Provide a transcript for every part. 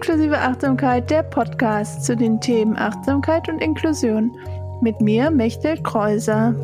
Inklusive Achtsamkeit, der Podcast zu den Themen Achtsamkeit und Inklusion. Mit mir, Mechtel Kreuser.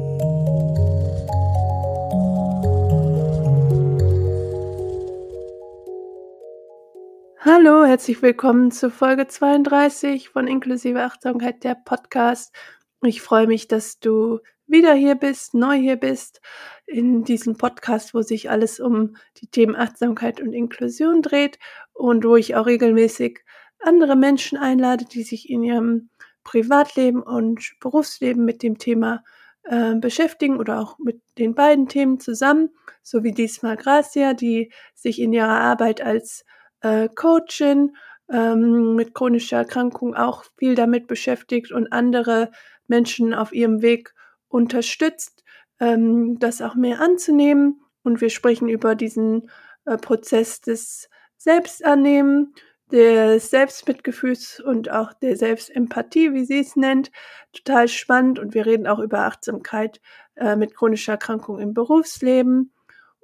Hallo, herzlich willkommen zu Folge 32 von Inklusive Achtsamkeit, der Podcast. Ich freue mich, dass du wieder hier bist, neu hier bist, in diesem Podcast, wo sich alles um die Themen Achtsamkeit und Inklusion dreht und wo ich auch regelmäßig andere Menschen einlade, die sich in ihrem Privatleben und Berufsleben mit dem Thema äh, beschäftigen oder auch mit den beiden Themen zusammen, so wie diesmal Gracia, die sich in ihrer Arbeit als äh, Coachin ähm, mit chronischer Erkrankung auch viel damit beschäftigt und andere Menschen auf ihrem Weg unterstützt, ähm, das auch mehr anzunehmen. Und wir sprechen über diesen äh, Prozess des Selbstannehmen, des Selbstmitgefühls und auch der Selbstempathie, wie sie es nennt. Total spannend. Und wir reden auch über Achtsamkeit äh, mit chronischer Erkrankung im Berufsleben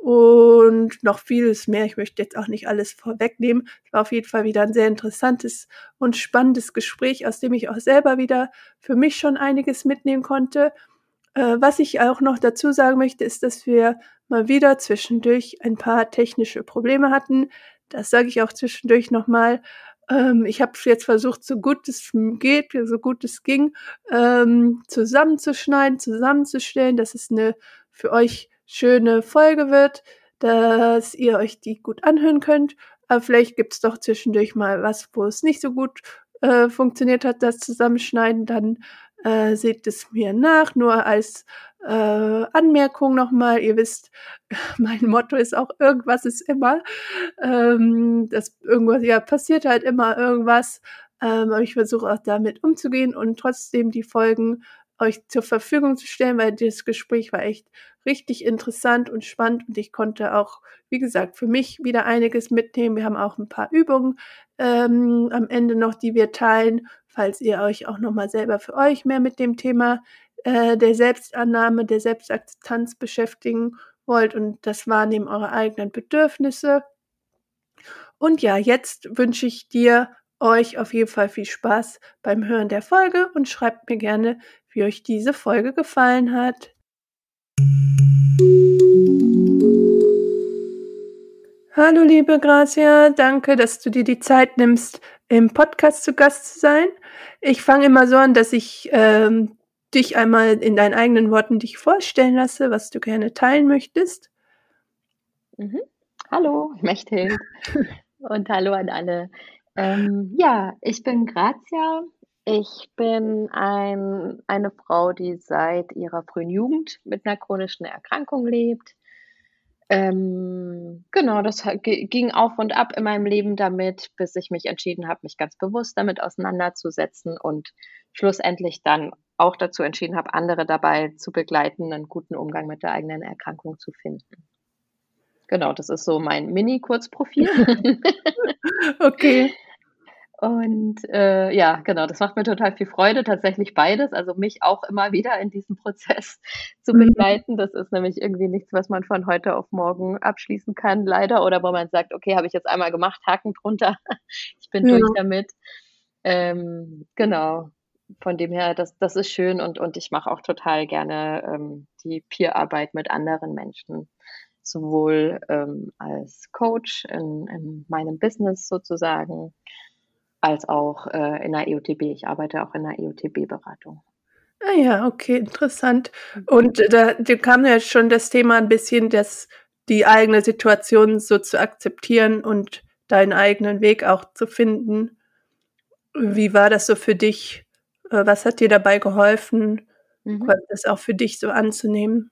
und noch vieles mehr. Ich möchte jetzt auch nicht alles vorwegnehmen. Es war auf jeden Fall wieder ein sehr interessantes und spannendes Gespräch, aus dem ich auch selber wieder für mich schon einiges mitnehmen konnte. Äh, was ich auch noch dazu sagen möchte, ist, dass wir mal wieder zwischendurch ein paar technische Probleme hatten. Das sage ich auch zwischendurch nochmal. Ähm, ich habe jetzt versucht, so gut es geht, so gut es ging, ähm, zusammenzuschneiden, zusammenzustellen, dass es eine für euch schöne Folge wird, dass ihr euch die gut anhören könnt. Aber vielleicht gibt es doch zwischendurch mal was, wo es nicht so gut äh, funktioniert hat, das Zusammenschneiden. Dann äh, seht es mir nach, nur als äh, Anmerkung nochmal. Ihr wisst, mein Motto ist auch, irgendwas ist immer. Ähm, das irgendwas, ja, passiert halt immer irgendwas. Ähm, aber ich versuche auch damit umzugehen und trotzdem die Folgen euch zur Verfügung zu stellen, weil das Gespräch war echt richtig interessant und spannend und ich konnte auch, wie gesagt, für mich wieder einiges mitnehmen. Wir haben auch ein paar Übungen ähm, am Ende noch, die wir teilen, falls ihr euch auch nochmal selber für euch mehr mit dem Thema äh, der Selbstannahme, der Selbstakzeptanz beschäftigen wollt und das Wahrnehmen eurer eigenen Bedürfnisse. Und ja, jetzt wünsche ich dir euch auf jeden Fall viel Spaß beim Hören der Folge und schreibt mir gerne, wie euch diese Folge gefallen hat. Hallo liebe Grazia, danke, dass du dir die Zeit nimmst, im Podcast zu Gast zu sein. Ich fange immer so an, dass ich ähm, dich einmal in deinen eigenen Worten dich vorstellen lasse, was du gerne teilen möchtest. Mhm. Hallo, Mechthild und hallo an alle. Ähm, ja, ich bin Grazia. Ich bin ein, eine Frau, die seit ihrer frühen Jugend mit einer chronischen Erkrankung lebt. Ähm, genau, das ging auf und ab in meinem Leben damit, bis ich mich entschieden habe, mich ganz bewusst damit auseinanderzusetzen und schlussendlich dann auch dazu entschieden habe, andere dabei zu begleiten, einen guten Umgang mit der eigenen Erkrankung zu finden. Genau, das ist so mein Mini-Kurzprofil. okay. Und äh, ja, genau, das macht mir total viel Freude, tatsächlich beides. Also mich auch immer wieder in diesem Prozess zu mhm. begleiten. Das ist nämlich irgendwie nichts, was man von heute auf morgen abschließen kann, leider. Oder wo man sagt, okay, habe ich jetzt einmal gemacht, Haken drunter, ich bin ja. durch damit. Ähm, genau. Von dem her, das, das ist schön und, und ich mache auch total gerne ähm, die Peer-Arbeit mit anderen Menschen sowohl ähm, als Coach in, in meinem Business sozusagen, als auch äh, in der EOTB. Ich arbeite auch in der EOTB-Beratung. Ah ja, okay, interessant. Mhm. Und äh, da, da kam ja schon das Thema ein bisschen, dass die eigene Situation so zu akzeptieren und deinen eigenen Weg auch zu finden. Wie war das so für dich? Äh, was hat dir dabei geholfen, mhm. das auch für dich so anzunehmen?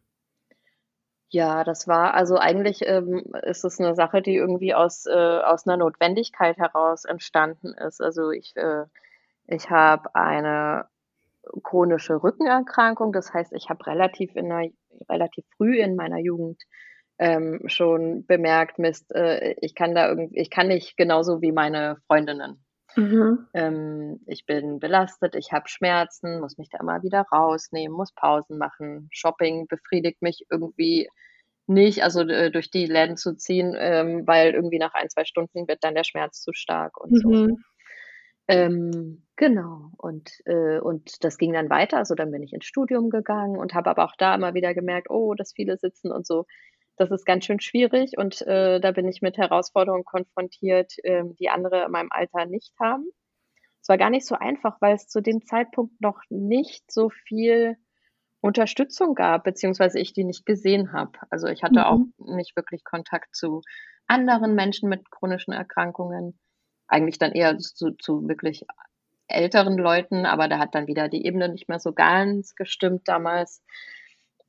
Ja, das war also eigentlich ähm, ist es eine Sache, die irgendwie aus, äh, aus einer Notwendigkeit heraus entstanden ist. Also ich, äh, ich habe eine chronische Rückenerkrankung, das heißt, ich habe relativ in einer, relativ früh in meiner Jugend ähm, schon bemerkt, Mist, äh, ich kann da irgendwie, ich kann nicht genauso wie meine Freundinnen. Mhm. Ähm, ich bin belastet, ich habe Schmerzen, muss mich da immer wieder rausnehmen, muss Pausen machen. Shopping befriedigt mich irgendwie nicht, also äh, durch die Läden zu ziehen, ähm, weil irgendwie nach ein, zwei Stunden wird dann der Schmerz zu stark und mhm. so. Ähm, genau. Und, äh, und das ging dann weiter. Also dann bin ich ins Studium gegangen und habe aber auch da immer wieder gemerkt, oh, dass viele sitzen und so. Das ist ganz schön schwierig und äh, da bin ich mit Herausforderungen konfrontiert, äh, die andere in meinem Alter nicht haben. Es war gar nicht so einfach, weil es zu dem Zeitpunkt noch nicht so viel Unterstützung gab, beziehungsweise ich die nicht gesehen habe. Also ich hatte mhm. auch nicht wirklich Kontakt zu anderen Menschen mit chronischen Erkrankungen. Eigentlich dann eher zu, zu wirklich älteren Leuten, aber da hat dann wieder die Ebene nicht mehr so ganz gestimmt damals.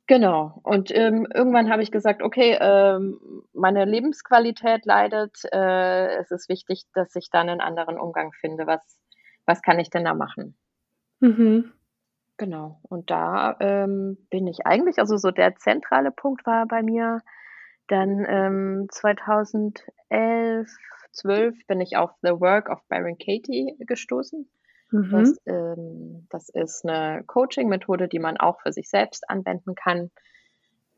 Genau. Und ähm, irgendwann habe ich gesagt, okay, ähm, meine Lebensqualität leidet. Äh, es ist wichtig, dass ich dann einen anderen Umgang finde. Was, was kann ich denn da machen? Mhm. Genau. Und da ähm, bin ich eigentlich, also so der zentrale Punkt war bei mir dann ähm, 2011, 12 bin ich auf The Work of Byron Katie gestoßen. Mhm. Das, ähm, das ist eine Coaching-Methode, die man auch für sich selbst anwenden kann,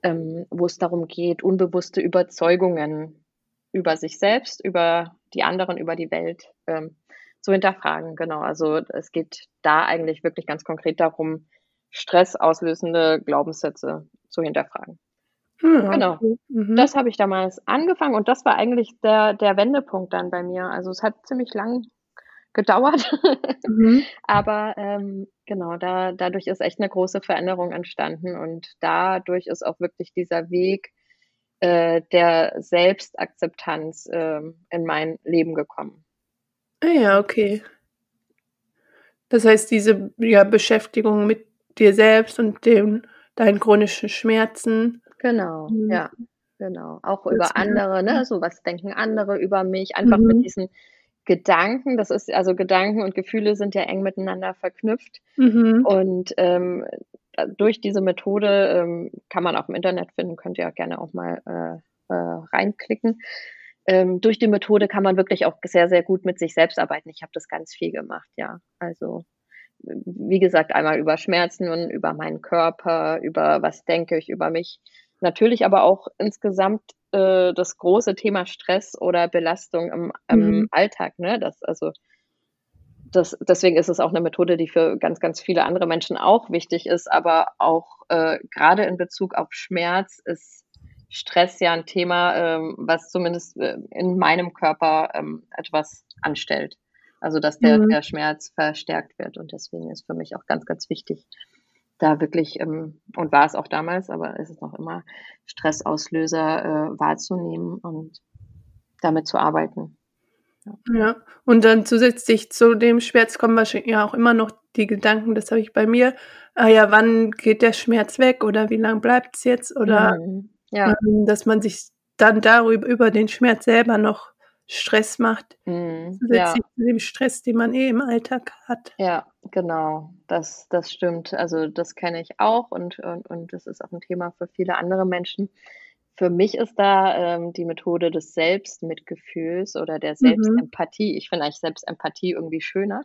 ähm, wo es darum geht, unbewusste Überzeugungen über sich selbst, über die anderen, über die Welt ähm, zu hinterfragen. Genau, also es geht da eigentlich wirklich ganz konkret darum, stressauslösende Glaubenssätze zu hinterfragen. Hm, genau. Mhm. Das habe ich damals angefangen und das war eigentlich der, der Wendepunkt dann bei mir. Also es hat ziemlich lang gedauert. Mhm. Aber ähm, genau, da, dadurch ist echt eine große Veränderung entstanden und dadurch ist auch wirklich dieser Weg äh, der Selbstakzeptanz äh, in mein Leben gekommen. Ah ja, okay. Das heißt, diese ja, Beschäftigung mit dir selbst und dem, deinen chronischen Schmerzen. Genau, mhm. ja, genau. Auch das über andere, ne? So was denken andere über mich, einfach mhm. mit diesen Gedanken, das ist also Gedanken und Gefühle sind ja eng miteinander verknüpft. Mhm. Und ähm, durch diese Methode ähm, kann man auch im Internet finden, könnt ihr auch gerne auch mal äh, äh, reinklicken ähm, durch die Methode kann man wirklich auch sehr, sehr gut mit sich selbst arbeiten. Ich habe das ganz viel gemacht, ja. Also wie gesagt, einmal über Schmerzen und über meinen Körper, über was denke ich über mich. Natürlich aber auch insgesamt äh, das große Thema Stress oder Belastung im, im mhm. Alltag. Ne? Das, also, das, deswegen ist es auch eine Methode, die für ganz, ganz viele andere Menschen auch wichtig ist, aber auch äh, gerade in Bezug auf Schmerz ist Stress ja ein Thema, ähm, was zumindest äh, in meinem Körper ähm, etwas anstellt. Also dass der, mhm. der Schmerz verstärkt wird. Und deswegen ist für mich auch ganz, ganz wichtig, da wirklich, ähm, und war es auch damals, aber ist es noch immer, Stressauslöser äh, wahrzunehmen und damit zu arbeiten. Ja. ja, und dann zusätzlich zu dem Schmerz kommen wahrscheinlich ja auch immer noch die Gedanken, das habe ich bei mir, ah ja, wann geht der Schmerz weg oder wie lange bleibt es jetzt oder mhm. Ja. Ähm, dass man sich dann darüber über den Schmerz selber noch Stress macht, zusätzlich ja. zu dem Stress, den man eh im Alltag hat. Ja, genau, das, das stimmt. Also das kenne ich auch und, und, und das ist auch ein Thema für viele andere Menschen. Für mich ist da ähm, die Methode des Selbstmitgefühls oder der mhm. Selbstempathie. Mhm. Ich finde eigentlich Selbstempathie irgendwie schöner.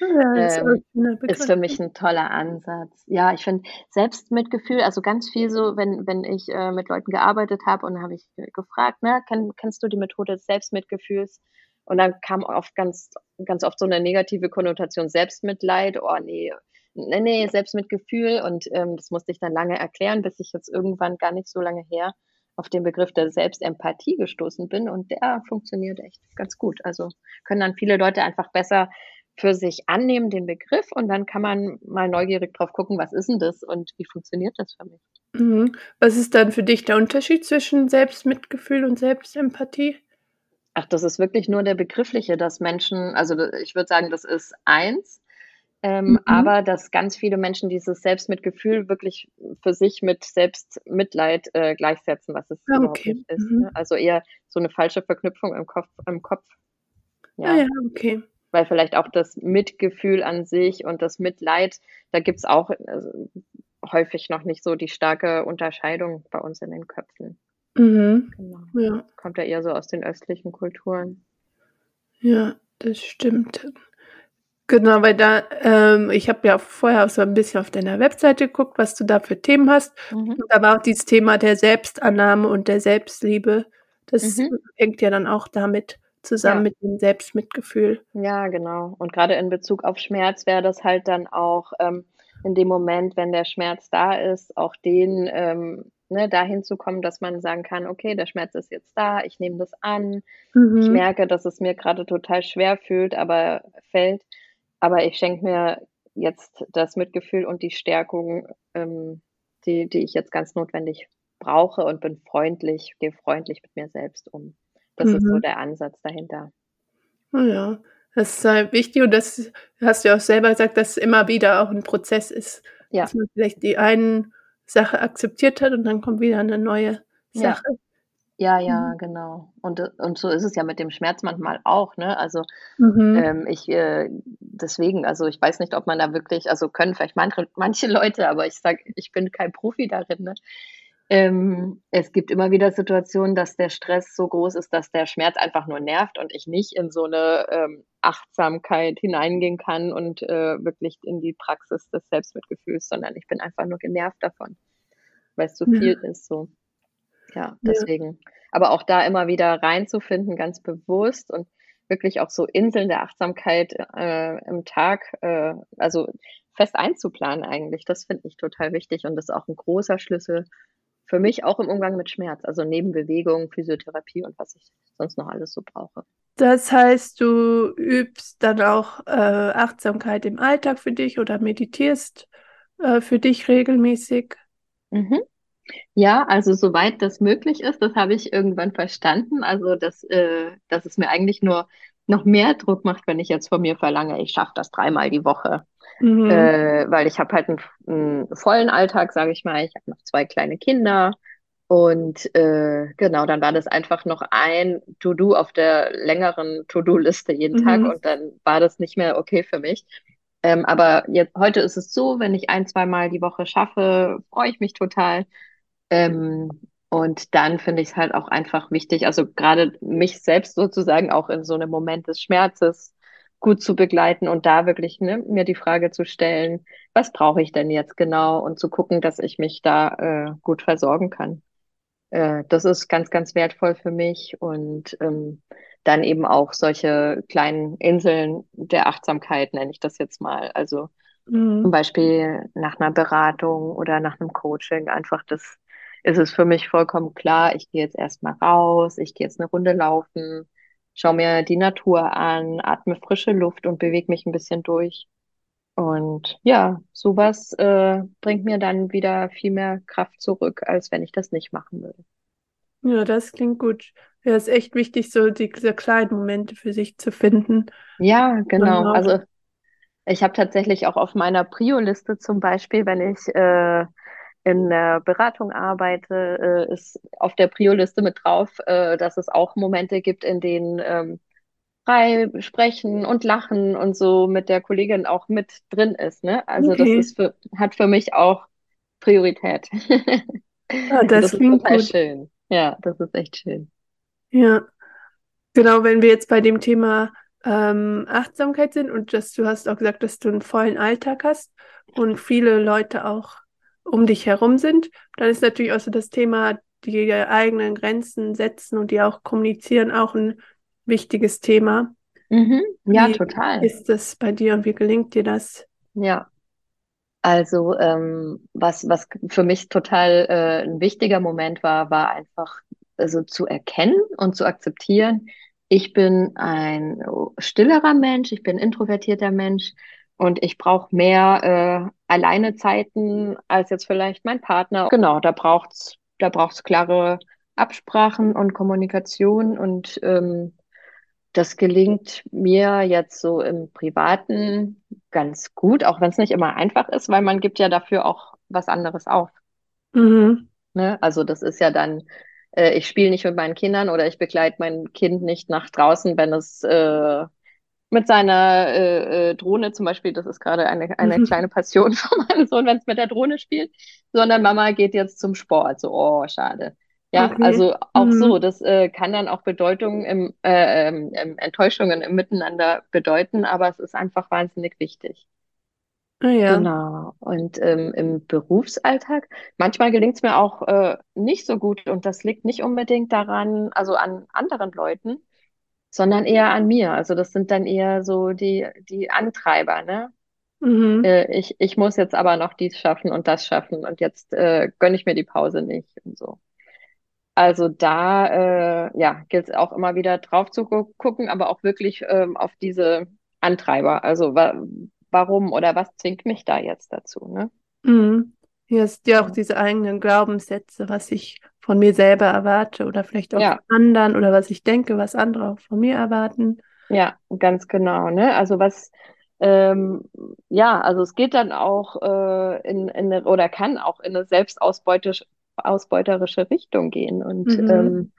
Ja, ähm, ist für mich ein toller Ansatz. Ja, ich finde Selbstmitgefühl, also ganz viel so, wenn, wenn ich äh, mit Leuten gearbeitet habe und habe ich gefragt, ne, kenn, kennst du die Methode des Selbstmitgefühls? Und dann kam oft ganz, ganz oft so eine negative Konnotation Selbstmitleid, oh nee, nee, nee, Selbstmitgefühl. Und ähm, das musste ich dann lange erklären, bis ich jetzt irgendwann gar nicht so lange her auf den Begriff der Selbstempathie gestoßen bin und der funktioniert echt ganz gut. Also können dann viele Leute einfach besser für sich annehmen, den Begriff, und dann kann man mal neugierig drauf gucken, was ist denn das und wie funktioniert das für mich. Mhm. Was ist dann für dich der Unterschied zwischen Selbstmitgefühl und Selbstempathie? Ach, das ist wirklich nur der begriffliche, dass Menschen, also ich würde sagen, das ist eins, ähm, mhm. aber dass ganz viele Menschen dieses Selbstmitgefühl wirklich für sich mit Selbstmitleid äh, gleichsetzen, was es ah, okay. nicht ist. Mhm. Ne? Also eher so eine falsche Verknüpfung im Kopf. Im Kopf. Ja. Ah, ja, okay weil vielleicht auch das Mitgefühl an sich und das Mitleid, da gibt's auch also, häufig noch nicht so die starke Unterscheidung bei uns in den Köpfen. Mhm. Genau. Ja. Kommt ja eher so aus den östlichen Kulturen. Ja, das stimmt. Genau, weil da, ähm, ich habe ja vorher auch so ein bisschen auf deiner Webseite geguckt, was du da für Themen hast. Mhm. Und da war auch dieses Thema der Selbstannahme und der Selbstliebe. Das mhm. hängt ja dann auch damit zusammen Ja. mit dem Selbstmitgefühl. Ja, genau. Und grade in Bezug auf Schmerz wäre das halt dann auch, ähm, in dem Moment, wenn der Schmerz da ist, auch den, ähm ne, dahin zu kommen, dass man sagen kann: „Okay, der Schmerz ist jetzt da, ich nehme das an. Ich Mhm. merke, dass es mir grade total schwer fühlt, aber fällt, aber ich schenke mir jetzt das Mitgefühl und die Stärkung, ähm, die die ich jetzt ganz notwendig brauche und bin freundlich gehe freundlich mit mir selbst um.“ Das ist so Mhm. der Ansatz dahinter. Oh ja, das ist halt wichtig und das hast du ja auch selber gesagt, dass immer wieder auch 'n Prozess ist, Ja. dass man vielleicht die einen Sache akzeptiert hat und dann kommt wieder 'ne neue Ja. Sache. Ja, ja, Mhm. genau. Und und so ist es ja mit dem Schmerz manchmal auch, ne? Also, Mhm. ähm, ich, äh deswegen, also, ich weiß nicht, ob man da wirklich also, können vielleicht manche manche Leute, aber ich sage, ich bin kein Profi darin, ne? Ähm, es gibt immer wieder Situationen, dass der Stress so groß ist, dass der Schmerz einfach nur nervt und ich nicht in so 'ne, ähm, Achtsamkeit hineingehen kann und, äh, wirklich in die Praxis des Selbstmitgefühls, sondern ich bin einfach nur genervt davon, weil's zu viel Ja. ist so. Ja, Ja. deswegen. Aber auch da immer wieder reinzufinden, ganz bewusst und wirklich auch so Inseln der Achtsamkeit, äh, im Tag, äh also, fest einzuplanen eigentlich. Das finde ich total wichtig und das ist auch 'n großer Schlüssel für mich auch im Umgang mit Schmerz, also, neben Bewegung, Physiotherapie und was ich sonst noch alles so brauche. Das heißt, du übst dann auch, äh, Achtsamkeit im Alltag für dich oder meditierst, äh, für dich regelmäßig? Mhm. Ja, also, soweit das möglich ist, das habe ich irgendwann verstanden, also, dass äh, dass es mir eigentlich nur noch mehr Druck macht, wenn ich jetzt von mir verlange, ich schaffe das dreimal die Woche. Mhm. Äh, weil ich habe halt 'n v 'n vollen Alltag, sage ich mal. Ich habe noch 2 kleine Kinder und, äh, genau, dann war das einfach noch ein To-do auf der längeren To-do-Liste jeden Tag Mhm. und dann war das nicht mehr okay für mich. Ähm, aber jetzt heute ist es so, wenn ich ein zweimal die Woche schaffe, freue ich mich total. Ähm, und dann finde ich's halt auch einfach wichtig also, grade mich selbst sozusagen auch in so 'nem Moment des Schmerzes gut zu begleiten und da wirklich, ne, mir die Frage zu stellen: „Was brauche ich denn jetzt genau?“ Und zu gucken, dass ich mich da, äh, gut versorgen kann. Äh, das ist ganz, ganz wertvoll für mich und, ähm, dann eben auch solche kleinen Inseln der Achtsamkeit, nenne ich das jetzt mal. Also, zum Mhm. Beispiel nach 'ner Beratung oder nach 'nem Coaching einfach das ist es für mich vollkommen klar, ich gehe jetzt erst mal raus, ich gehe jetzt 'ne Runde laufen, schaue mir die Natur an, atme frische Luft und bewege mich 'n bisschen durch. Und ja, so was, äh, bringt mir dann wieder viel mehr Kraft zurück, als wenn ich das nicht machen würde. Ja, das klingt gut. Ja, ist echt wichtig, so diese kleinen Momente für sich zu finden. Ja, genau. auch Also, ich habe tatsächlich auch auf meiner Prio-Liste zum Beispiel, wenn ich, äh, in 'ner Beratung arbeite, äh, ist auf der Prio-Liste mit drauf, äh, dass es auch Momente gibt, in denen, ähm, frei sprechen und lachen und so mit der Kollegin auch mit drin ist, ne? Also, das Okay. ist für hat für mich auch Priorität. Ah, Und das das ist total gut. schön. Ja, das ist echt schön. Ja. Genau, wenn wir jetzt bei dem Thema, ähm, Achtsamkeit sind und dass du hast auch gesagt, dass du 'n vollen Alltag hast und viele Leute auch um dich herum sind, dann ist natürlich auch so das Thema, die eigenen Grenzen setzen und die auch kommunizieren, auch 'n wichtiges Thema. Mhm. Ja, Wie total. ist das bei dir und wie gelingt dir das? Ja. Also, ähm, was was für mich total, äh, 'n wichtiger Moment war, war einfach, also, zu erkennen und zu akzeptieren, ich bin ein stillerer Mensch, ich bin introvertierter Mensch und ich brauche mehr, äh, Alleinezeiten als jetzt vielleicht mein Partner. Genau, da braucht's da braucht's klare Absprachen und Kommunikation und, ähm, das gelingt mir jetzt so im Privaten ganz gut, auch wenn's nicht immer einfach ist, weil man gibt ja dafür auch was anderes auf. Mhm. Ne? Also, das ist ja dann äh, ich spiele nicht mit meinen Kindern oder ich begleite mein Kind nicht nach draußen, wenn es, äh, mit seiner, äh, äh, Drohne zum Beispiel das ist grade eine eine kleine Passion von meinem Sohn, wenn's mit der Drohne spielt, sondern Mama geht jetzt zum Sport, so: „Oh, schade.“ Ja, Okay. also, auch so, Mhm. das, äh, kann dann auch Bedeutung im äh, ähm, ähm, Enttäuschungen im Miteinander bedeuten, aber es ist einfach wahnsinnig wichtig. Ah ja. Genau. Und, ähm, im Berufsalltag manchmal gelingt's mir auch, äh, nicht so gut und das liegt nicht unbedingt daran also, an anderen Leuten. Sondern eher an mir. Also das sind dann eher so die, die Antreiber, ne? Mhm. Äh, ich, ich muss jetzt aber noch dies schaffen und das schaffen und jetzt äh, gönne ich mir die Pause nicht und so. Also da äh, ja, gilt es auch immer wieder drauf zu gu gucken, aber auch wirklich ähm, auf diese Antreiber. Also wa warum oder was zwingt mich da jetzt dazu, ne? Mhm. Hier ist ja auch diese eigenen Glaubenssätze, was ich von mir selber erwarte oder vielleicht auch von Ja, anderen oder was ich denke, was andere auch von mir erwarten. ja, ganz genau, ne? Also was ähm, ja, also es geht dann auch äh, in, in eine, oder kann auch in eine selbstausbeuterische ausbeuterische Richtung gehen. Und Mhm. ähm,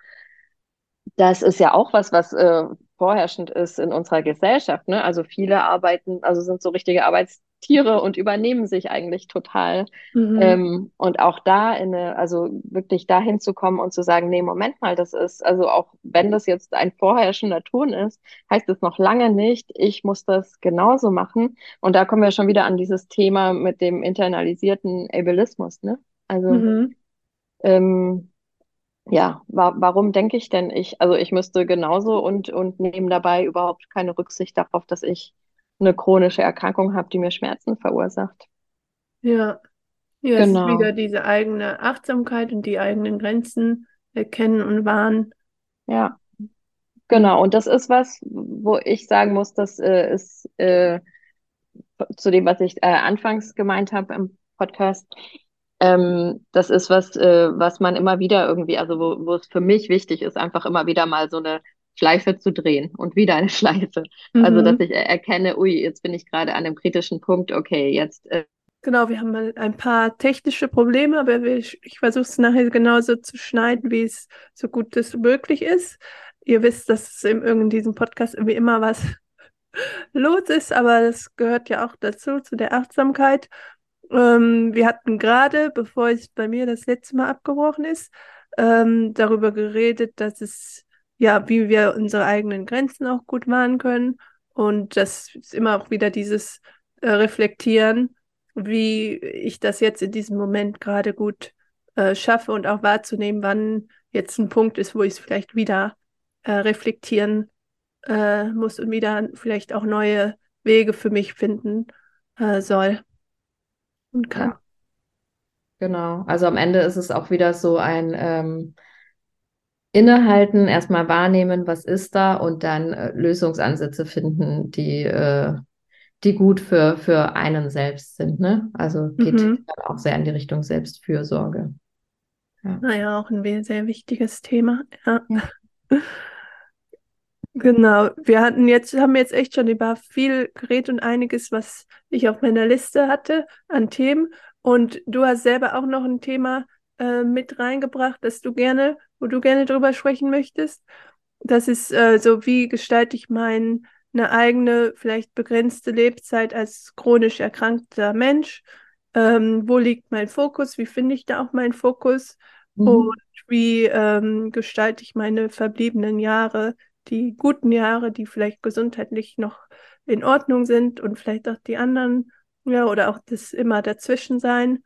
Das ist ja auch was, was äh, vorherrschend ist in unserer Gesellschaft, ne? Also viele arbeiten, also sind so richtige Arbeitstiere und übernehmen sich eigentlich total. Mhm. Ähm, und auch da in eine, also wirklich dahin zu kommen und zu sagen, nee, Moment mal, das ist, also auch wenn das jetzt ein vorherrschender Ton ist, heißt es noch lange nicht, ich muss das genauso machen. Und da kommen wir schon wieder an dieses Thema mit dem internalisierten Ableismus, ne? Also Mhm. ähm, ja, wa warum denke ich denn ich, also ich müsste genauso und, und nehme dabei überhaupt keine Rücksicht darauf, dass ich eine chronische Erkrankung habe, die mir Schmerzen verursacht. Ja. Ja, es ist wieder Genau, diese eigene Achtsamkeit und die eigenen Grenzen erkennen und wahren. ja, genau. Und das ist was, wo ich sagen muss, das äh, ist äh, zu dem, was ich äh, anfangs gemeint habe im Podcast. Ähm, das ist was, äh, was man immer wieder irgendwie, also wo, wo es für mich wichtig ist, einfach immer wieder mal so eine Schleife zu drehen und wieder eine Schleife. Also, dass Mhm. ich er- erkenne, ui, jetzt bin ich gerade an einem kritischen Punkt, okay, jetzt, äh, Genau, wir haben ein paar technische Probleme, aber wir, ich versuche es nachher genauso zu schneiden, wie es so gut es möglich ist. Ihr wisst, dass es in, in diesem Podcast irgendwie immer was los ist, aber das gehört ja auch dazu, zu der Achtsamkeit. Ähm, wir hatten gerade, bevor es bei mir das letzte Mal abgebrochen ist, ähm, darüber geredet, dass es, ja, wie wir unsere eigenen Grenzen auch gut wahren können. Und das ist immer auch wieder dieses äh, Reflektieren, wie ich das jetzt in diesem Moment gerade gut äh, schaffe und auch wahrzunehmen, wann jetzt ein Punkt ist, wo ich es vielleicht wieder äh, reflektieren äh, muss und wieder vielleicht auch neue Wege für mich finden äh, soll und kann. ja, genau. Also am Ende ist es auch wieder so ein ähm, Innehalten, erstmal wahrnehmen, was ist da und dann äh, Lösungsansätze finden, die, äh, die gut für, für einen selbst sind, ne? Also geht Mhm. auch sehr in die Richtung Selbstfürsorge. Ja. Naja, auch ein sehr wichtiges Thema. Ja. Ja. Genau. Wir hatten jetzt, haben jetzt echt schon über viel geredet und einiges, was ich auf meiner Liste hatte an Themen. Und du hast selber auch noch ein Thema äh, mit reingebracht, das du gerne, wo du gerne drüber sprechen möchtest. Das ist äh, so, wie gestalte ich meine eigene, vielleicht begrenzte Lebzeit als chronisch erkrankter Mensch? Ähm, wo liegt mein Fokus? Wie finde ich da auch meinen Fokus? Und Mhm. wie ähm, gestalte ich meine verbliebenen Jahre, die guten Jahre, die vielleicht gesundheitlich noch in Ordnung sind und vielleicht auch die anderen, ja, oder auch das immer dazwischen sein.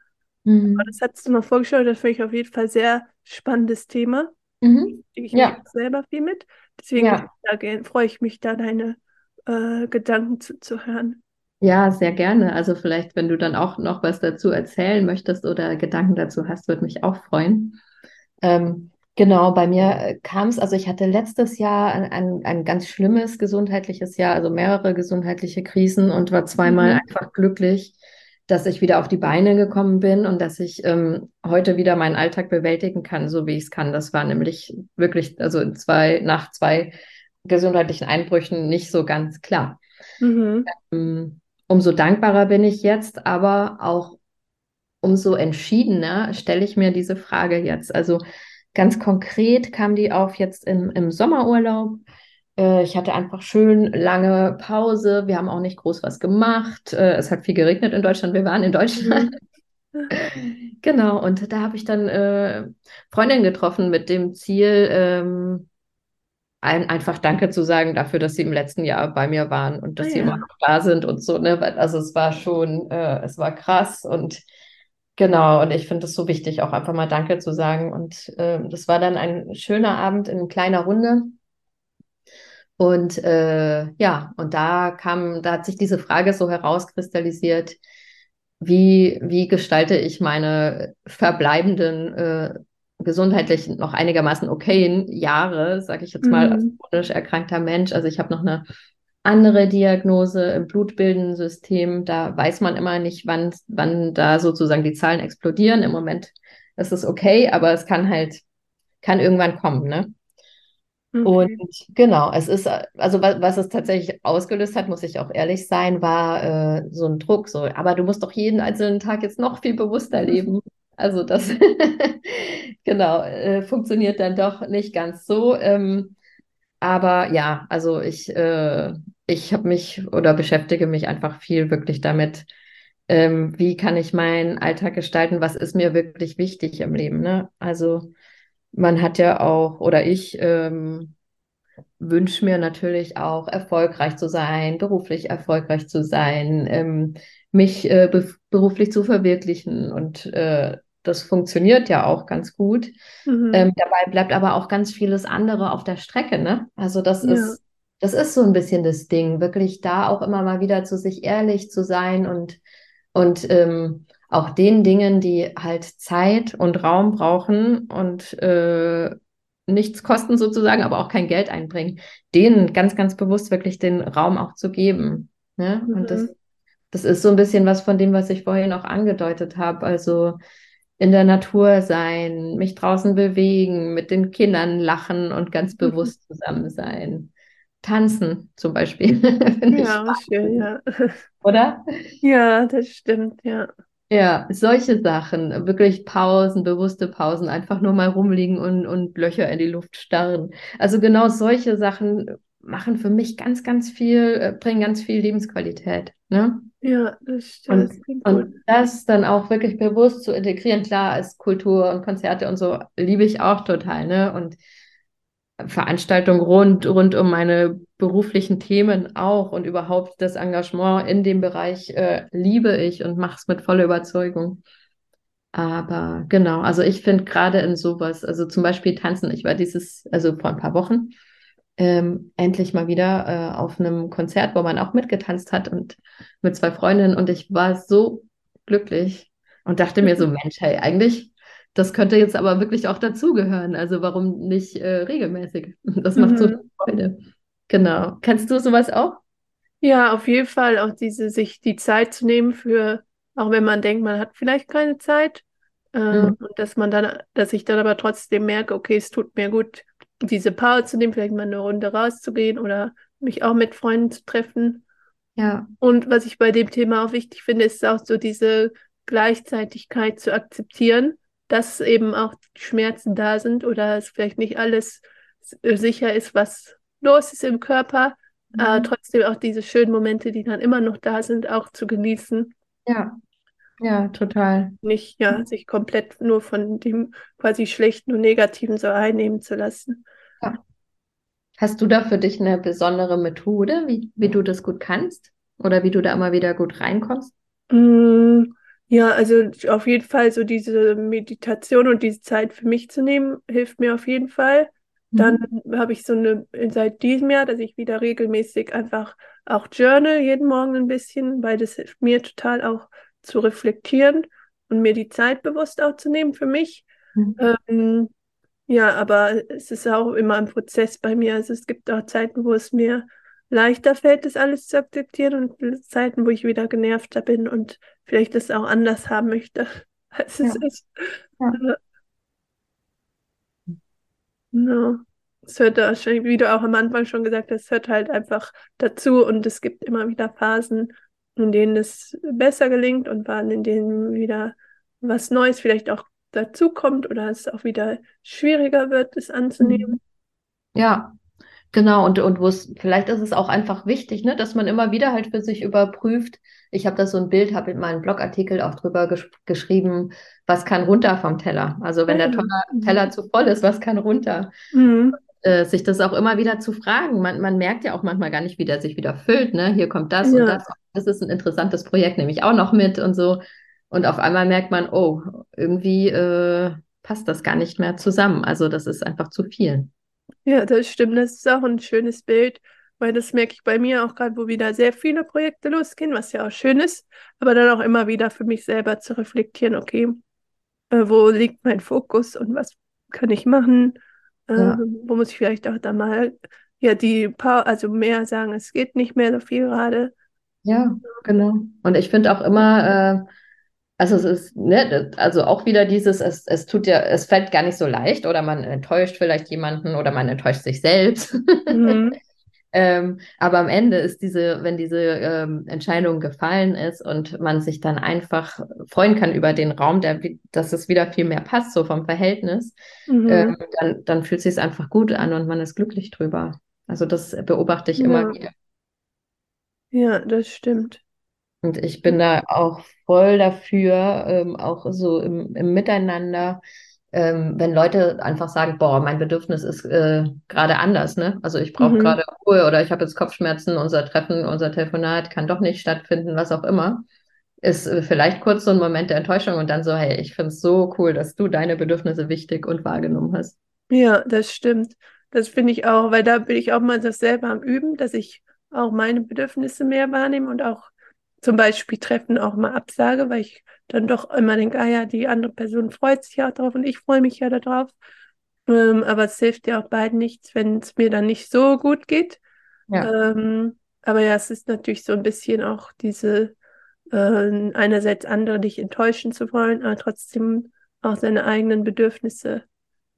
Aber das Mhm. hast du noch vorgestellt, das finde ich auf jeden Fall sehr spannendes Thema. Mhm. Ich Ja, auch selber viel mit. Deswegen ja, freue ich mich da, deine äh, Gedanken zuzuhören. ja, sehr gerne. Also vielleicht, wenn du dann auch noch was dazu erzählen möchtest oder Gedanken dazu hast, würde mich auch freuen. Ähm, genau, bei mir kam es, also ich hatte letztes Jahr ein, ein, ein ganz schlimmes gesundheitliches Jahr, also mehrere gesundheitliche Krisen und war zweimal Mhm. einfach glücklich, dass ich wieder auf die Beine gekommen bin und dass ich ähm, heute wieder meinen Alltag bewältigen kann, so wie ich es kann. Das war nämlich wirklich, also zwei, nach zwei gesundheitlichen Einbrüchen nicht so ganz klar. Mhm. Ähm, Umso dankbarer bin ich jetzt, aber auch umso entschiedener stelle ich mir diese Frage jetzt. Also ganz konkret kam die auf jetzt im, im Sommerurlaub. Äh, ich hatte einfach schön lange Pause. Wir haben auch nicht groß was gemacht. Äh, es hat viel geregnet in Deutschland. Wir waren in Deutschland. Mhm. Genau, und da habe ich dann äh, Freundinnen getroffen mit dem Ziel, ähm, ein, einfach Danke zu sagen dafür, dass sie im letzten Jahr bei mir waren und dass sie immer noch da sind und so, ne? Also es war schon, äh, es war krass und genau, und ich finde es so wichtig, auch einfach mal Danke zu sagen. Und äh, das war dann ein schöner Abend in kleiner Runde. Und äh, ja, und da kam, da hat sich diese Frage so herauskristallisiert, wie, wie gestalte ich meine verbleibenden äh, gesundheitlich noch einigermaßen okayen Jahre, sage ich jetzt mal, als Mhm. chronisch erkrankter Mensch. Also ich habe noch eine andere Diagnose im blutbildenden System. Da weiß man immer nicht, wann, wann da sozusagen die Zahlen explodieren. Im Moment ist es okay, aber es kann halt, kann irgendwann kommen, ne? Und Okay. genau, es ist, also was, was es tatsächlich ausgelöst hat, muss ich auch ehrlich sein, war äh, so ein Druck, so, aber du musst doch jeden einzelnen Tag jetzt noch viel bewusster leben. Also das, genau, äh, funktioniert dann doch nicht ganz so. Ähm, aber ja, also ich, äh, ich habe mich oder beschäftige mich einfach viel wirklich damit, ähm, wie kann ich meinen Alltag gestalten, was ist mir wirklich wichtig im Leben, ne? Also man hat ja auch, oder ich, ähm, wünsche mir natürlich auch erfolgreich zu sein, beruflich erfolgreich zu sein, ähm, mich äh, be beruflich zu verwirklichen. Und äh, das funktioniert ja auch ganz gut. Mhm. Ähm, dabei bleibt aber auch ganz vieles andere auf der Strecke, ne? Also das Ja. ist, das ist so ein bisschen das Ding, wirklich da auch immer mal wieder zu sich ehrlich zu sein und, und ähm, auch den Dingen, die halt Zeit und Raum brauchen und äh, nichts kosten sozusagen, aber auch kein Geld einbringen, denen ganz, ganz bewusst wirklich den Raum auch zu geben. Ne? Und das, Mhm. das ist so ein bisschen was von dem, was ich vorhin auch angedeutet habe. Also in der Natur sein, mich draußen bewegen, mit den Kindern lachen und ganz bewusst zusammen sein. Tanzen zum Beispiel, Ja, schön, ja. oder? Ja, das stimmt, ja. Ja, solche Sachen, wirklich Pausen, bewusste Pausen, einfach nur mal rumliegen und, und Löcher in die Luft starren. Also genau solche Sachen machen für mich ganz, ganz viel, äh, bringen ganz viel Lebensqualität, ne? Ja, das, das Und, und das dann auch wirklich bewusst zu integrieren, klar, als Kultur und Konzerte und so liebe ich auch total, ne? Und Veranstaltungen rund, rund um meine beruflichen Themen auch und überhaupt das Engagement in dem Bereich äh, liebe ich und mache es mit voller Überzeugung. Aber genau, also ich finde gerade in sowas, also zum Beispiel tanzen, ich war dieses, also vor ein paar Wochen, ähm, endlich mal wieder äh, auf einem Konzert, wo man auch mitgetanzt hat und mit zwei Freundinnen und ich war so glücklich und dachte mir so, Mensch, hey, eigentlich, das könnte jetzt aber wirklich auch dazugehören. Also warum nicht äh, regelmäßig? Das macht so viel Mhm. Freude. Genau. Kennst du sowas auch? Ja, auf jeden Fall auch diese, sich die Zeit zu nehmen für, auch wenn man denkt, man hat vielleicht keine Zeit, äh, Mhm. und dass man dann, dass ich dann aber trotzdem merke, okay, es tut mir gut, diese Pause zu nehmen, vielleicht mal eine Runde rauszugehen oder mich auch mit Freunden zu treffen. Ja, Und was ich bei dem Thema auch wichtig finde, ist auch so diese Gleichzeitigkeit zu akzeptieren, dass eben auch Schmerzen da sind oder es vielleicht nicht alles sicher ist, was los ist im Körper, äh, Mhm. trotzdem auch diese schönen Momente, die dann immer noch da sind, auch zu genießen. ja, ja, total. Nicht, ja, sich komplett nur von dem quasi Schlechten und Negativen so einnehmen zu lassen. Ja. Hast du da für dich eine besondere Methode, wie, wie du das gut kannst? Oder wie du da immer wieder gut reinkommst? Mm, ja, also auf jeden Fall so diese Meditation und diese Zeit für mich zu nehmen, hilft mir auf jeden Fall. Dann Mhm. habe ich so eine, seit diesem Jahr, dass ich wieder regelmäßig einfach auch journal, jeden Morgen ein bisschen, weil das hilft mir total auch zu reflektieren und mir die Zeit bewusst auch zu nehmen für mich. Mhm. Ähm, ja, aber es ist auch immer ein Prozess bei mir. Also es gibt auch Zeiten, wo es mir leichter fällt, das alles zu akzeptieren und Zeiten, wo ich wieder genervter bin und vielleicht das auch anders haben möchte, als es Ja, ist. ja. Ja. Es hört wahrscheinlich, wie du auch am Anfang schon gesagt hast, hört halt einfach dazu und es gibt immer wieder Phasen, in denen es besser gelingt und Phasen, in denen wieder was Neues vielleicht auch dazukommt oder es auch wieder schwieriger wird, es anzunehmen. Mhm. Ja, genau. Und, und wo es, vielleicht ist es auch einfach wichtig, ne, dass man immer wieder halt für sich überprüft. Ich habe da so ein Bild, habe in meinem Blogartikel auch drüber gesch geschrieben, was kann runter vom Teller? Also wenn der. Teller, Mhm. Teller zu voll ist, was kann runter? Mhm. Äh, sich das auch immer wieder zu fragen. Man, man merkt ja auch manchmal gar nicht, wie der sich wieder füllt, ne? Hier kommt das und Ja, das. Das ist ein interessantes Projekt, nehme ich auch noch mit und so. Und auf einmal merkt man, oh, irgendwie äh, passt das gar nicht mehr zusammen. Also das ist einfach zu viel. Ja, das stimmt. Das ist auch ein schönes Bild, weil das merke ich bei mir auch gerade, wo wieder sehr viele Projekte losgehen, was ja auch schön ist, aber dann auch immer wieder für mich selber zu reflektieren, okay, äh, wo liegt mein Fokus und was kann ich machen? Äh, Ja. wo muss ich vielleicht auch da mal, ja, die paar, also mehr sagen, es geht nicht mehr so viel gerade. Ja, genau. Und ich finde auch immer, äh, also es ist, ne, also auch wieder dieses, es, es tut ja, es fällt gar nicht so leicht oder man enttäuscht vielleicht jemanden oder man enttäuscht sich selbst. Mhm. Ähm, aber am Ende ist diese, wenn diese ähm, Entscheidung gefallen ist und man sich dann einfach freuen kann über den Raum, der, dass es wieder viel mehr passt, so vom Verhältnis, ähm, Mhm. dann, dann fühlt es sich einfach gut an und man ist glücklich drüber. Also das beobachte ich immer Ja, wieder. ja, das stimmt. Und ich bin da auch voll dafür, ähm, auch so im, im Miteinander, ähm, wenn Leute einfach sagen, boah, mein Bedürfnis ist äh, gerade anders, ne? Also ich brauche Mhm. gerade Ruhe oder ich habe jetzt Kopfschmerzen, unser Treffen, unser Telefonat kann doch nicht stattfinden, was auch immer. Ist äh, vielleicht kurz so ein Moment der Enttäuschung und dann so, hey, ich finde es so cool, dass du deine Bedürfnisse wichtig und wahrgenommen hast. Ja, das stimmt. Das finde ich auch, weil da bin ich auch mal das selber am Üben, dass ich auch meine Bedürfnisse mehr wahrnehme und auch zum Beispiel Treffen auch mal absage, weil ich dann doch immer denke, ah ja, die andere Person freut sich ja drauf und ich freue mich ja darauf. Ähm, aber es hilft ja auch beiden nichts, wenn es mir dann nicht so gut geht. Ja. Ähm, aber ja, es ist natürlich so ein bisschen auch diese, äh, einerseits andere nicht enttäuschen zu wollen, aber trotzdem auch seine eigenen Bedürfnisse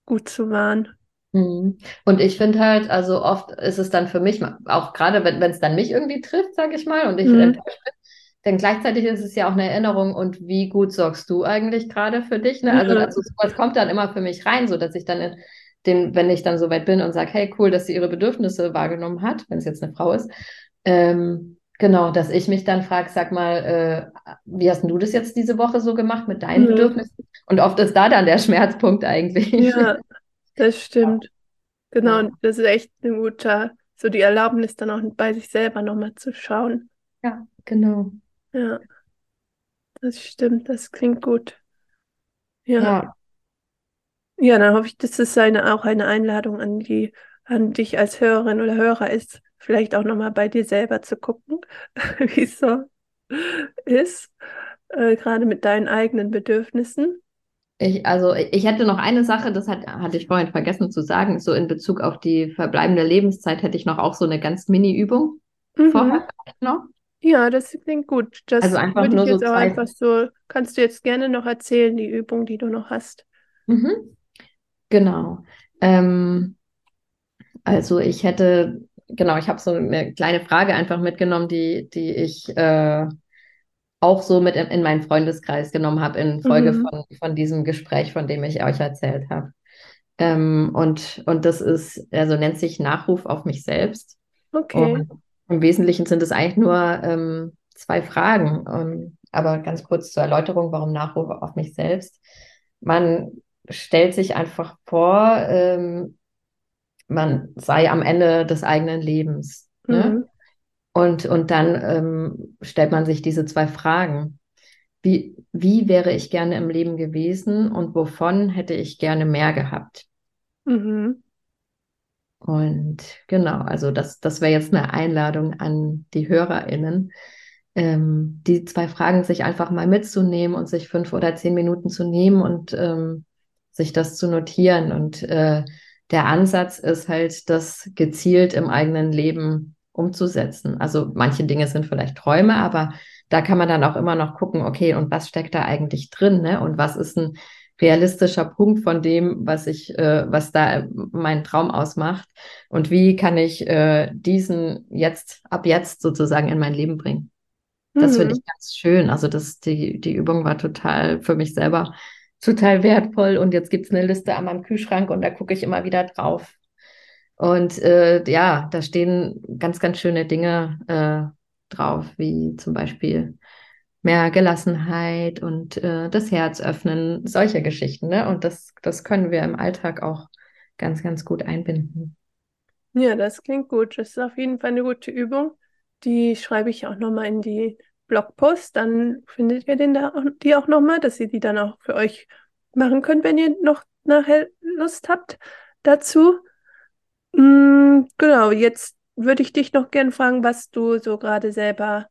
gut zu wahren. Mhm. Und ich finde halt, also oft ist es dann für mich, auch gerade wenn wenn es dann mich irgendwie trifft, sage ich mal, und ich Mhm. enttäuscht bin, denn gleichzeitig ist es ja auch eine Erinnerung und wie gut sorgst du eigentlich gerade für dich, ne? Also, Ja. also sowas kommt dann immer für mich rein, so dass ich dann in den, wenn ich dann so weit bin und sage, hey, cool, dass sie ihre Bedürfnisse wahrgenommen hat, wenn es jetzt eine Frau ist, ähm, genau, dass ich mich dann frage, sag mal, äh, wie hast du das jetzt diese Woche so gemacht mit deinen Mhm. Bedürfnissen? Und oft ist da dann der Schmerzpunkt eigentlich. Ja, das stimmt. Genau, Ja, und das ist echt ein guter, so die Erlaubnis dann auch bei sich selber nochmal zu schauen. ja, genau. Ja, das stimmt, das klingt gut. Ja, Ja, ja, dann hoffe ich, dass es eine, auch eine Einladung an die, an dich als Hörerin oder Hörer ist, vielleicht auch nochmal bei dir selber zu gucken, wie es so ist, äh, gerade mit deinen eigenen Bedürfnissen. ich, also ich hätte noch eine Sache, das hat, hatte ich vorhin vergessen zu sagen, so in Bezug auf die verbleibende Lebenszeit hätte ich noch auch so eine ganz Mini-Übung Mhm. vorher noch. Ja, das klingt gut. Also Das einfach würde ich nur so jetzt auch zwei. einfach so, kannst du jetzt gerne noch erzählen, die Übung, die du noch hast. Mhm, genau. Ähm, also ich hätte, genau, ich habe so eine kleine Frage einfach mitgenommen, die, die ich äh, auch so mit in, in meinen Freundeskreis genommen habe in Folge Mhm. von, von diesem Gespräch, von dem ich euch erzählt habe. Ähm, und, und das ist, also nennt sich Nachruf auf mich selbst. Okay. Und im Wesentlichen sind es eigentlich nur ähm, zwei Fragen. Ähm, aber ganz kurz zur Erläuterung, warum Nachruf auf mich selbst. Man stellt sich einfach vor, ähm, man sei am Ende des eigenen Lebens, ne? Mhm. Und, und dann ähm, stellt man sich diese zwei Fragen. Wie, wie wäre ich gerne im Leben gewesen und wovon hätte ich gerne mehr gehabt? Mhm. Und genau, also das, das wäre jetzt eine Einladung an die HörerInnen, ähm, die zwei Fragen sich einfach mal mitzunehmen und sich fünf oder zehn Minuten zu nehmen und ähm, sich das zu notieren. Und äh, der Ansatz ist halt, das gezielt im eigenen Leben umzusetzen. Also manche Dinge sind vielleicht Träume, aber da kann man dann auch immer noch gucken, okay, und was steckt da eigentlich drin, ne? Und was ist ein realistischer Punkt von dem, was ich, äh, was da meinen Traum ausmacht? Und wie kann ich äh, diesen jetzt, ab jetzt sozusagen in mein Leben bringen? Das finde Mhm. ich ganz schön. Also das, die, die Übung war total für mich selber total wertvoll. Und jetzt gibt es eine Liste an meinem Kühlschrank und da gucke ich immer wieder drauf. Und äh, ja, da stehen ganz, ganz schöne Dinge äh, drauf, wie zum Beispiel mehr Gelassenheit und äh, das Herz öffnen, solche Geschichten, ne? Und das, das können wir im Alltag auch ganz, ganz gut einbinden. Ja, das klingt gut. Das ist auf jeden Fall eine gute Übung. Die schreibe ich auch nochmal in die Blogpost. Dann findet ihr den da auch, die auch nochmal, dass ihr die dann auch für euch machen könnt, wenn ihr noch nachher Lust habt dazu. Mm, genau, jetzt würde ich dich noch gern fragen, was du so gerade selber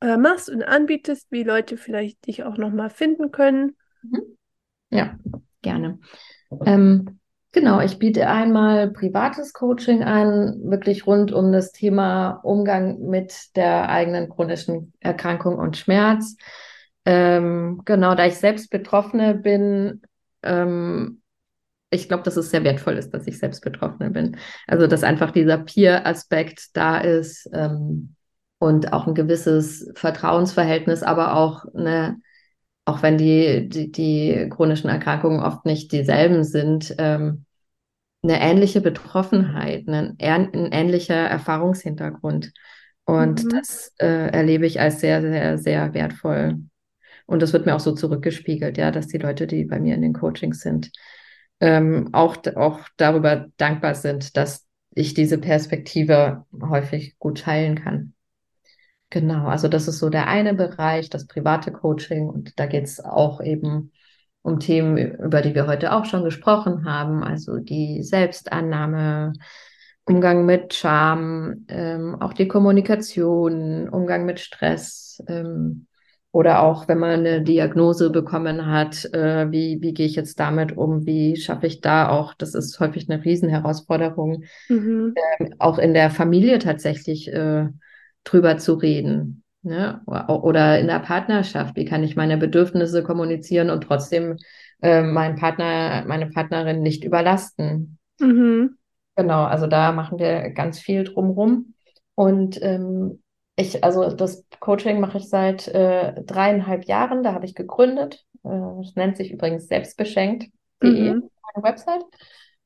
äh, machst und anbietest, wie Leute vielleicht dich auch nochmal finden können. Mhm. Ja, gerne. Ähm, genau, ich biete einmal privates Coaching an, wirklich rund um das Thema Umgang mit der eigenen chronischen Erkrankung und Schmerz. Ähm, genau, da ich selbst Betroffene bin, ähm, ich glaube, dass es sehr wertvoll ist, dass ich selbst Betroffene bin. Also, dass einfach dieser Peer-Aspekt da ist ähm, und auch ein gewisses Vertrauensverhältnis, aber auch eine, auch wenn die, die, die chronischen Erkrankungen oft nicht dieselben sind, ähm, eine ähnliche Betroffenheit, ein, ein ähnlicher Erfahrungshintergrund. Und mhm. das äh, erlebe ich als sehr, sehr, sehr wertvoll. Und das wird mir auch so zurückgespiegelt, ja, dass die Leute, die bei mir in den Coachings sind, ähm, auch, auch darüber dankbar sind, dass ich diese Perspektive häufig gut teilen kann. Genau, also das ist so der eine Bereich, das private Coaching. Und da geht es auch eben um Themen, über die wir heute auch schon gesprochen haben, also die Selbstannahme, Umgang mit Scham, ähm, auch die Kommunikation, Umgang mit Stress, ähm, oder auch, wenn man eine Diagnose bekommen hat, äh, wie, wie gehe ich jetzt damit um? Wie schaffe ich da auch, das ist häufig eine Riesenherausforderung, mhm. äh, auch in der Familie tatsächlich äh, drüber zu reden. Ne? Oder in der Partnerschaft, wie kann ich meine Bedürfnisse kommunizieren und trotzdem äh, meinen Partner, meine Partnerin nicht überlasten. Mhm. Genau, also da machen wir ganz viel drumrum. Und ähm, ich, also das Coaching mache ich seit äh, dreieinhalb Jahren, da habe ich gegründet. Äh, es nennt sich übrigens selbstbeschenkt.de, mhm. meine Website.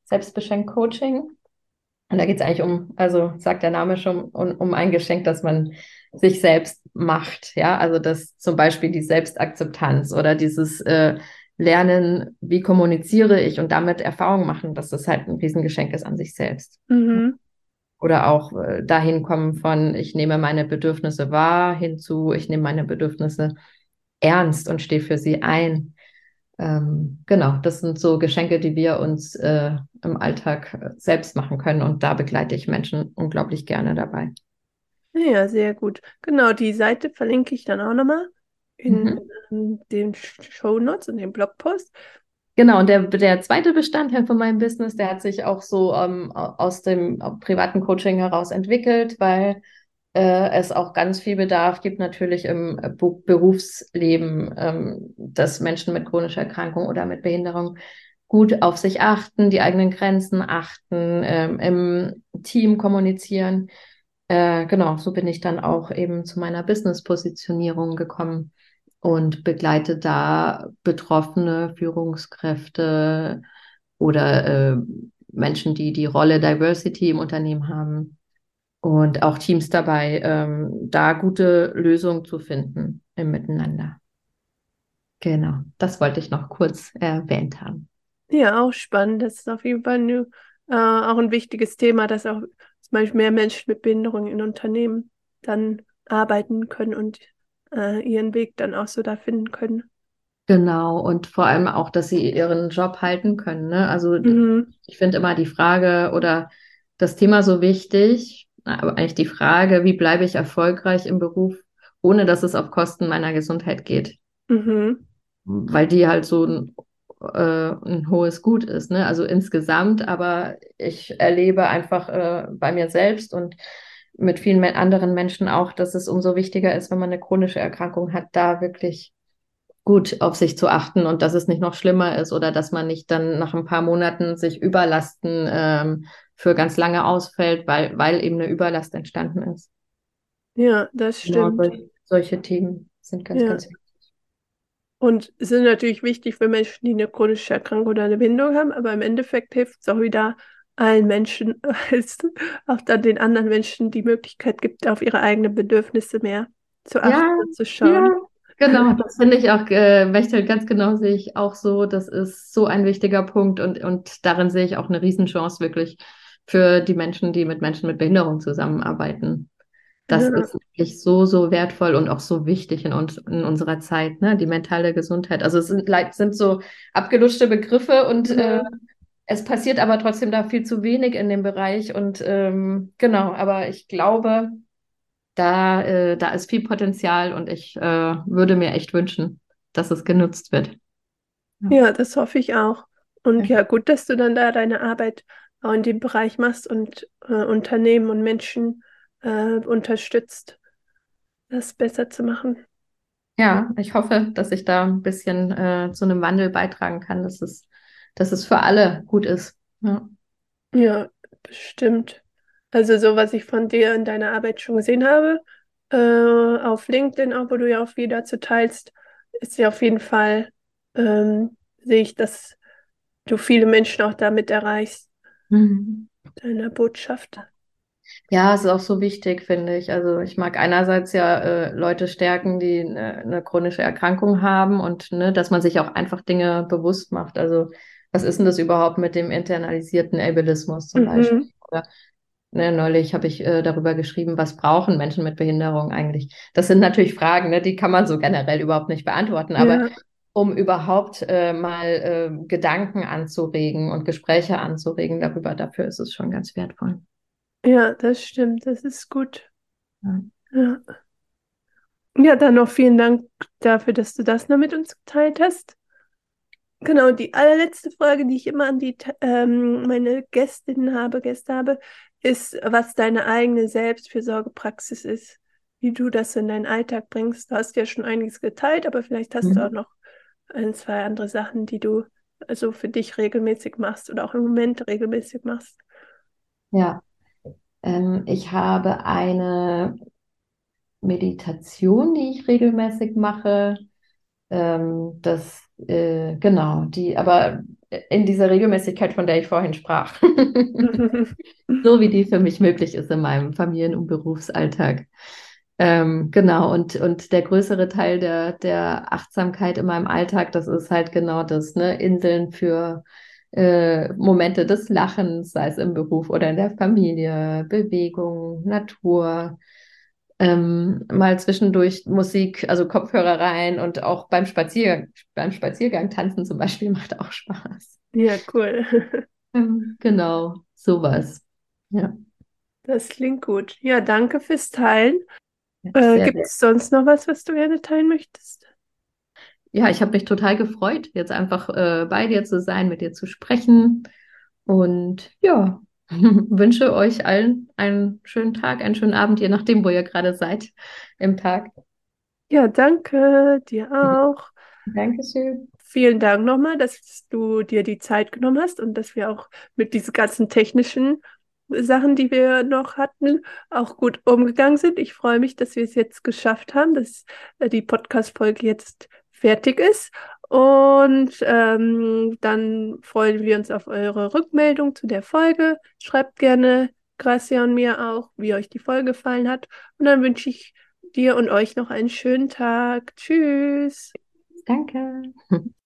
Selbstbeschenkt Coaching. Und da geht es eigentlich um, also sagt der Name schon, um, um ein Geschenk, das man sich selbst macht. Ja, also das zum Beispiel die Selbstakzeptanz oder dieses äh, Lernen, wie kommuniziere ich und damit Erfahrung machen, dass das halt ein Riesengeschenk ist an sich selbst. Mhm oder auch äh, dahin kommen von, ich nehme meine Bedürfnisse wahr, hinzu, ich nehme meine Bedürfnisse ernst und stehe für sie ein. Ähm, genau, das sind so Geschenke, die wir uns äh, im Alltag äh, selbst machen können und da begleite ich Menschen unglaublich gerne dabei. Ja, sehr gut. Genau, die Seite verlinke ich dann auch nochmal in, mhm. den Show Notes und dem Blogpost. Genau, und der, der zweite Bestandteil von meinem Business, der hat sich auch so ähm, aus dem privaten Coaching heraus entwickelt, weil äh, es auch ganz viel Bedarf gibt natürlich im äh, Berufsleben, ähm, dass Menschen mit chronischer Erkrankung oder mit Behinderung gut auf sich achten, die eigenen Grenzen achten, ähm, im Team kommunizieren. Äh, genau, so bin ich dann auch eben zu meiner Business-Positionierung gekommen und begleite da Betroffene, Führungskräfte oder äh, Menschen, die die Rolle Diversity im Unternehmen haben und auch Teams dabei, ähm, da gute Lösungen zu finden im Miteinander. Genau, das wollte ich noch kurz erwähnt haben. Ja, auch spannend. Das ist auf jeden Fall eine, äh, auch ein wichtiges Thema, dass auch zum Beispiel mehr Menschen mit Behinderung in Unternehmen dann arbeiten können und äh, ihren Weg dann auch so da finden können. Genau, und vor allem auch, dass sie ihren Job halten können. Ne? Also mhm. ich finde immer die Frage oder das Thema so wichtig, aber eigentlich die Frage, wie bleibe ich erfolgreich im Beruf, ohne dass es auf Kosten meiner Gesundheit geht. Mhm. Weil die halt so ein, äh, ein hohes Gut ist. Ne? Also insgesamt, aber ich erlebe einfach äh, bei mir selbst und mit vielen anderen Menschen auch, dass es umso wichtiger ist, wenn man eine chronische Erkrankung hat, da wirklich gut auf sich zu achten und dass es nicht noch schlimmer ist oder dass man nicht dann nach ein paar Monaten sich überlasten ähm, für ganz lange ausfällt, weil, weil eben eine Überlast entstanden ist. Ja, das genau, stimmt. Genau, solche Themen sind ganz, ja. ganz wichtig. Und sind natürlich wichtig für Menschen, die eine chronische Erkrankung oder eine Bindung haben, aber im Endeffekt hilft es auch wieder, allen Menschen als auch dann den anderen Menschen die Möglichkeit gibt, auf ihre eigenen Bedürfnisse mehr zu achten ja, und zu schauen. Ja, genau, das finde ich auch, äh, ganz genau sehe ich auch so. Das ist so ein wichtiger Punkt und, und darin sehe ich auch eine Riesenchance wirklich für die Menschen, die mit Menschen mit Behinderung zusammenarbeiten. Das ja. ist wirklich so, so wertvoll und auch so wichtig in uns, in unserer Zeit, ne? Die mentale Gesundheit. Also es sind, sind so abgelutschte Begriffe und ja. äh, es passiert aber trotzdem da viel zu wenig in dem Bereich und ähm, genau, aber ich glaube, da, äh, da ist viel Potenzial und ich äh, würde mir echt wünschen, dass es genutzt wird. Ja, ja das hoffe ich auch. Und ja. ja. gut, dass du dann da deine Arbeit in dem Bereich machst und äh, Unternehmen und Menschen äh, unterstützt, das besser zu machen. Ja, ich hoffe, dass ich da ein bisschen äh, zu einem Wandel beitragen kann, dass es, dass es für alle gut ist. Ja. ja, bestimmt. Also so, was ich von dir in deiner Arbeit schon gesehen habe, äh, auf LinkedIn auch, wo du ja auch viel dazu teilst, ist ja auf jeden Fall, ähm, sehe ich, dass du viele Menschen auch damit erreichst, mhm. deiner Botschaft. Ja, es ist auch so wichtig, finde ich. Also ich mag einerseits ja äh, Leute stärken, die eine, eine chronische Erkrankung haben und ne, dass man sich auch einfach Dinge bewusst macht. Also was ist denn das überhaupt mit dem internalisierten Ableismus zum mhm. Beispiel? Oder Ne, neulich habe ich äh, darüber geschrieben, was brauchen Menschen mit Behinderung eigentlich? Das sind natürlich Fragen, ne, die kann man so generell überhaupt nicht beantworten, aber ja. Um überhaupt äh, mal äh, Gedanken anzuregen und Gespräche anzuregen darüber, dafür ist es schon ganz wertvoll. Ja, das stimmt, das ist gut. Ja. Ja, ja dann noch vielen Dank dafür, dass du das noch mit uns geteilt hast. Genau, die allerletzte Frage, die ich immer an die ähm, meine Gästinnen habe, Gäste habe, ist, was deine eigene Selbstfürsorgepraxis ist, wie du das in deinen Alltag bringst. Du hast ja schon einiges geteilt, aber vielleicht hast mhm. du auch noch ein, zwei andere Sachen, die du also für dich regelmäßig machst oder auch im Moment regelmäßig machst. Ja, ähm, ich habe eine Meditation, die ich regelmäßig mache. Ähm, das äh, genau, die, aber in dieser Regelmäßigkeit, von der ich vorhin sprach. so wie die für mich möglich ist in meinem Familien- und Berufsalltag. Ähm, genau, und, und der größere Teil der, der Achtsamkeit in meinem Alltag, das ist halt genau das, ne? Inseln für äh, Momente des Lachens, sei es im Beruf oder in der Familie, Bewegung, Natur, ähm, mal zwischendurch Musik, also Kopfhörer rein und auch beim Spaziergang, beim Spaziergang tanzen zum Beispiel macht auch Spaß. Ja, cool. Ähm, genau, sowas. Ja. Das klingt gut. Ja, danke fürs Teilen. Äh, Gibt es sonst noch was, was du gerne teilen möchtest? Ja, ich habe mich total gefreut, jetzt einfach äh, bei dir zu sein, mit dir zu sprechen. Und ja, wünsche euch allen einen schönen Tag, einen schönen Abend, je nachdem, wo ihr gerade seid im Tag. Ja, danke, dir auch. Dankeschön. Vielen Dank nochmal, dass du dir die Zeit genommen hast und dass wir auch mit diesen ganzen technischen Sachen, die wir noch hatten, auch gut umgegangen sind. Ich freue mich, dass wir es jetzt geschafft haben, dass äh, die Podcast-Folge jetzt fertig ist. Und ähm, dann freuen wir uns auf eure Rückmeldung zu der Folge. Schreibt gerne Gracia und mir auch, wie euch die Folge gefallen hat. Und dann wünsche ich dir und euch noch einen schönen Tag. Tschüss. Danke.